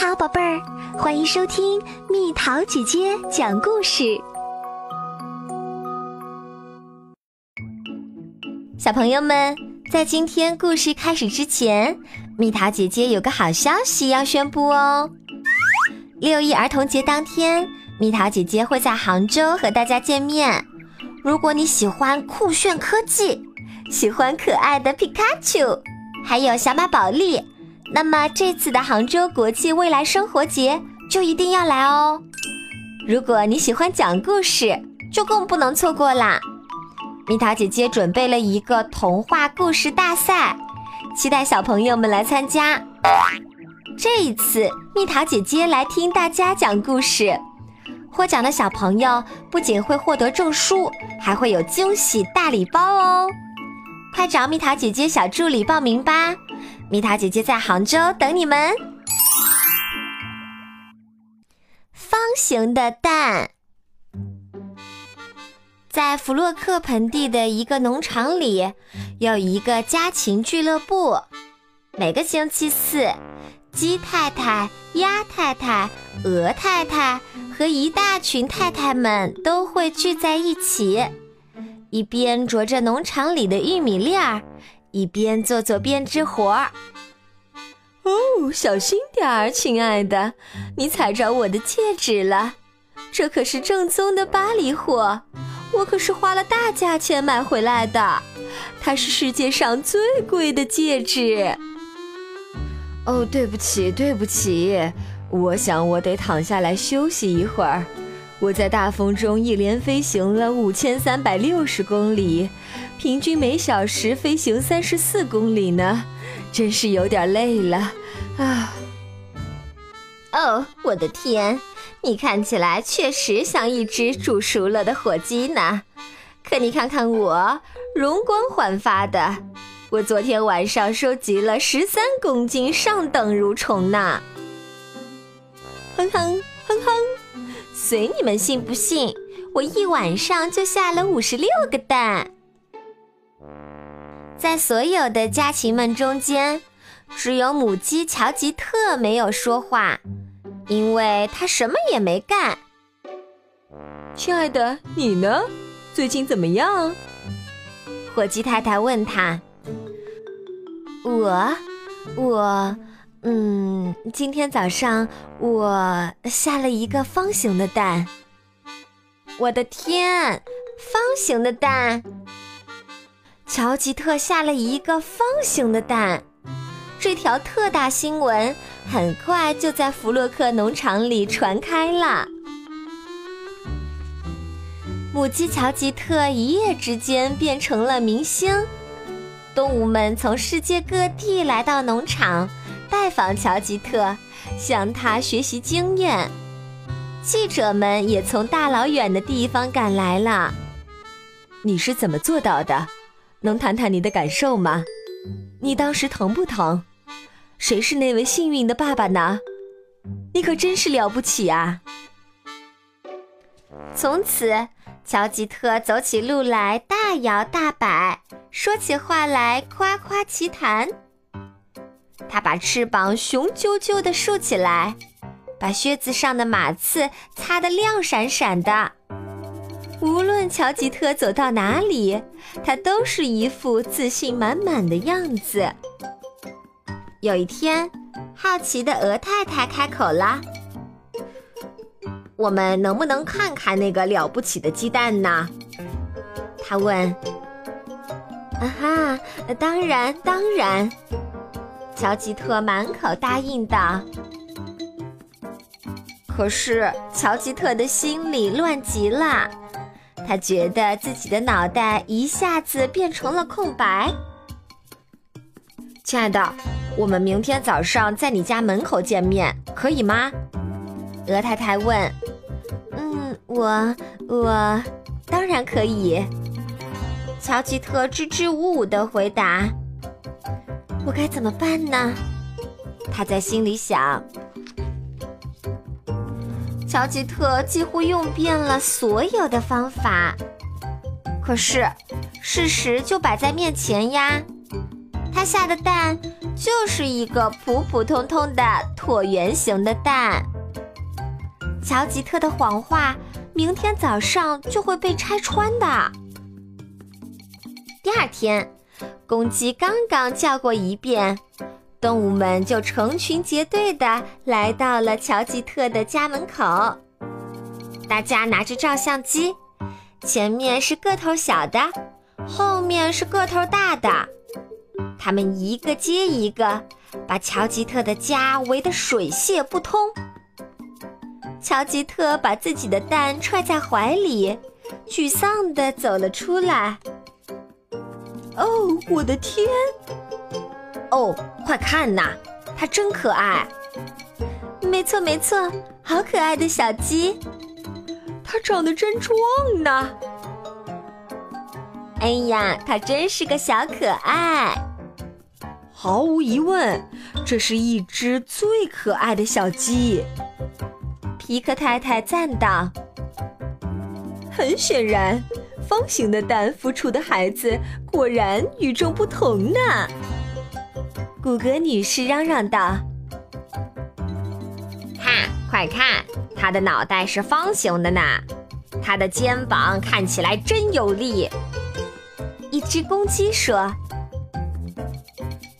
好，宝贝儿，欢迎收听蜜桃姐姐讲故事。小朋友们，在今天故事开始之前，蜜桃姐姐有个好消息要宣布哦！六一儿童节当天，蜜桃姐姐会在杭州和大家见面。如果你喜欢酷炫科技，喜欢可爱的皮卡丘，还有小马宝莉。那么这次的杭州国际未来生活节就一定要来哦！如果你喜欢讲故事，就更不能错过啦！蜜桃姐姐准备了一个童话故事大赛，期待小朋友们来参加。这一次，蜜桃姐姐来听大家讲故事，获奖的小朋友不仅会获得证书，还会有惊喜大礼包哦！快找蜜桃姐姐小助理报名吧！蜜桃姐姐在杭州等你们。方形的蛋，在弗洛克盆地的一个农场里，有一个家禽俱乐部。每个星期四，鸡太太、鸭太太、鹅太太和一大群太太们都会聚在一起，一边啄着农场里的玉米粒儿。一边做做编织活儿。哦，小心点儿，亲爱的，你踩着我的戒指了。这可是正宗的巴黎货，我可是花了大价钱买回来的。它是世界上最贵的戒指。哦，对不起，对不起，我想我得躺下来休息一会儿。我在大风中一连飞行了五千三百六十公里。平均每小时飞行三十四公里呢，真是有点累了啊！哦，我的天，你看起来确实像一只煮熟了的火鸡呢。可你看看我，容光焕发的。我昨天晚上收集了十三公斤上等蠕虫呢。哼哼哼哼，随你们信不信，我一晚上就下了五十六个蛋。在所有的家禽们中间，只有母鸡乔吉特没有说话，因为它什么也没干。亲爱的，你呢？最近怎么样？火鸡太太问他。我，我，嗯，今天早上我下了一个方形的蛋。我的天，方形的蛋！乔吉特下了一个方形的蛋，这条特大新闻很快就在弗洛克农场里传开了。母鸡乔吉特一夜之间变成了明星，动物们从世界各地来到农场拜访乔吉特，向他学习经验。记者们也从大老远的地方赶来了。你是怎么做到的？能谈谈你的感受吗？你当时疼不疼？谁是那位幸运的爸爸呢？你可真是了不起啊！从此，乔吉特走起路来大摇大摆，说起话来夸夸其谈。他把翅膀雄赳赳地竖起来，把靴子上的马刺擦得亮闪闪的。无论乔吉特走到哪里，他都是一副自信满满的样子。有一天，好奇的鹅太太开口了：“我们能不能看看那个了不起的鸡蛋呢？”他问。“啊哈，当然，当然。”乔吉特满口答应道。可是，乔吉特的心里乱极了。他觉得自己的脑袋一下子变成了空白。亲爱的，我们明天早上在你家门口见面，可以吗？鹅太太问。嗯，我我当然可以。乔吉特支支吾吾地回答。我该怎么办呢？他在心里想。乔吉特几乎用遍了所有的方法，可是事实就摆在面前呀，他下的蛋就是一个普普通通的椭圆形的蛋。乔吉特的谎话，明天早上就会被拆穿的。第二天，公鸡刚刚叫过一遍，动物们就成群结队的来到了乔吉特的家门口。大家拿着照相机，前面是个头小的，后面是个头大的。他们一个接一个，把乔吉特的家围得水泄不通。乔吉特把自己的蛋揣在怀里，沮丧地走了出来。哦，我的天！哦，快看呐，它真可爱。没错没错，好可爱的小鸡。它长得真壮呢。哎呀，它真是个小可爱。毫无疑问，这是一只最可爱的小鸡。皮克太太赞道：“很显然，方形的蛋孵出的孩子果然与众不同呢。”谷歌女士嚷嚷道：“看，快看，它的脑袋是方形的呢，它的肩膀看起来真有力。”一只公鸡说。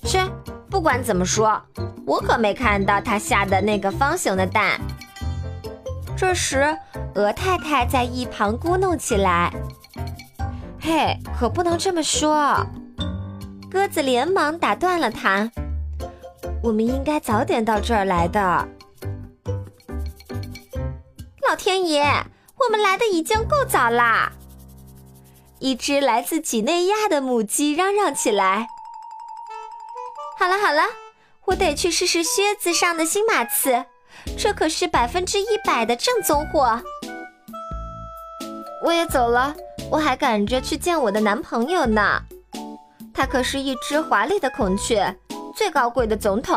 切，不管怎么说，我可没看到它下的那个方形的蛋。这时，鹅太太在一旁咕哝起来：“嘿，可不能这么说！”鸽子连忙打断了他：“我们应该早点到这儿来的。”老天爷，我们来的已经够早啦！一只来自几内亚的母鸡嚷嚷起来。好了好了，我得去试试靴子上的新马刺，这可是百分之一百的正宗货。我也走了，我还赶着去见我的男朋友呢。他可是一只华丽的孔雀，最高贵的总统。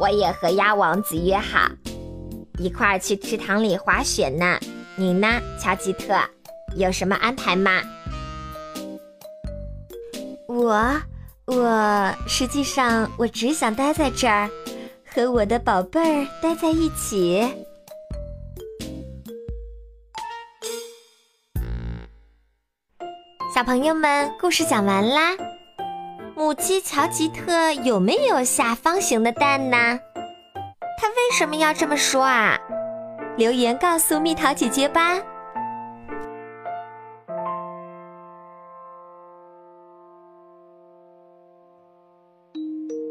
我也和鸭王子约好，一块儿去池塘里滑雪呢。你呢，乔吉特？有什么安排吗？我。我实际上，我只想待在这儿，和我的宝贝儿待在一起。小朋友们，故事讲完啦。母鸡乔吉特有没有下方形的蛋呢？它为什么要这么说啊？留言告诉蜜桃姐姐吧。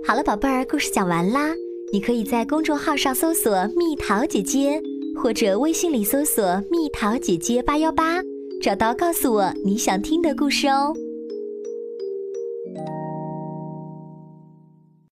好了，宝贝儿，故事讲完啦。你可以在公众号上搜索“蜜桃姐姐”，或者微信里搜索“蜜桃姐姐八幺八”，找到告诉我你想听的故事哦。